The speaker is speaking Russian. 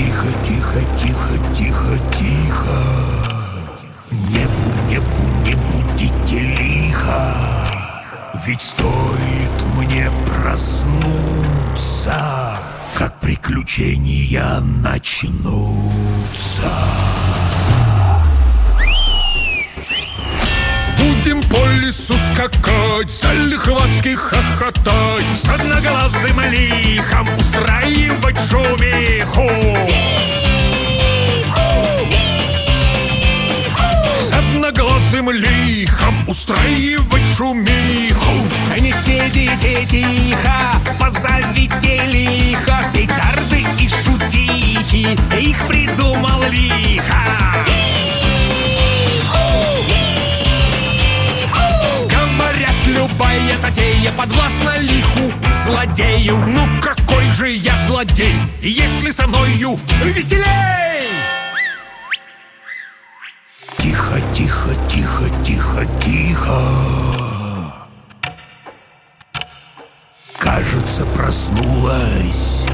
Тихо, тихо, тихо, тихо, тихо. Небу, небу, не будите лихо. Ведь стоит мне проснуться Как приключения начнутся. Будем по лесу скакать, залихватски хохотать С одноглазым шумиху С одноглазым лихом устраивать шумиху Не сидите тихо, позовите лихо. Петарды и шутихи, их придумал лихо. Говорят, любая затея подвластна лиху Злодею, ну же я злодей Если со мною веселей? Тихо, тихо, тихо, тихо, тихо. Кажется, проснулась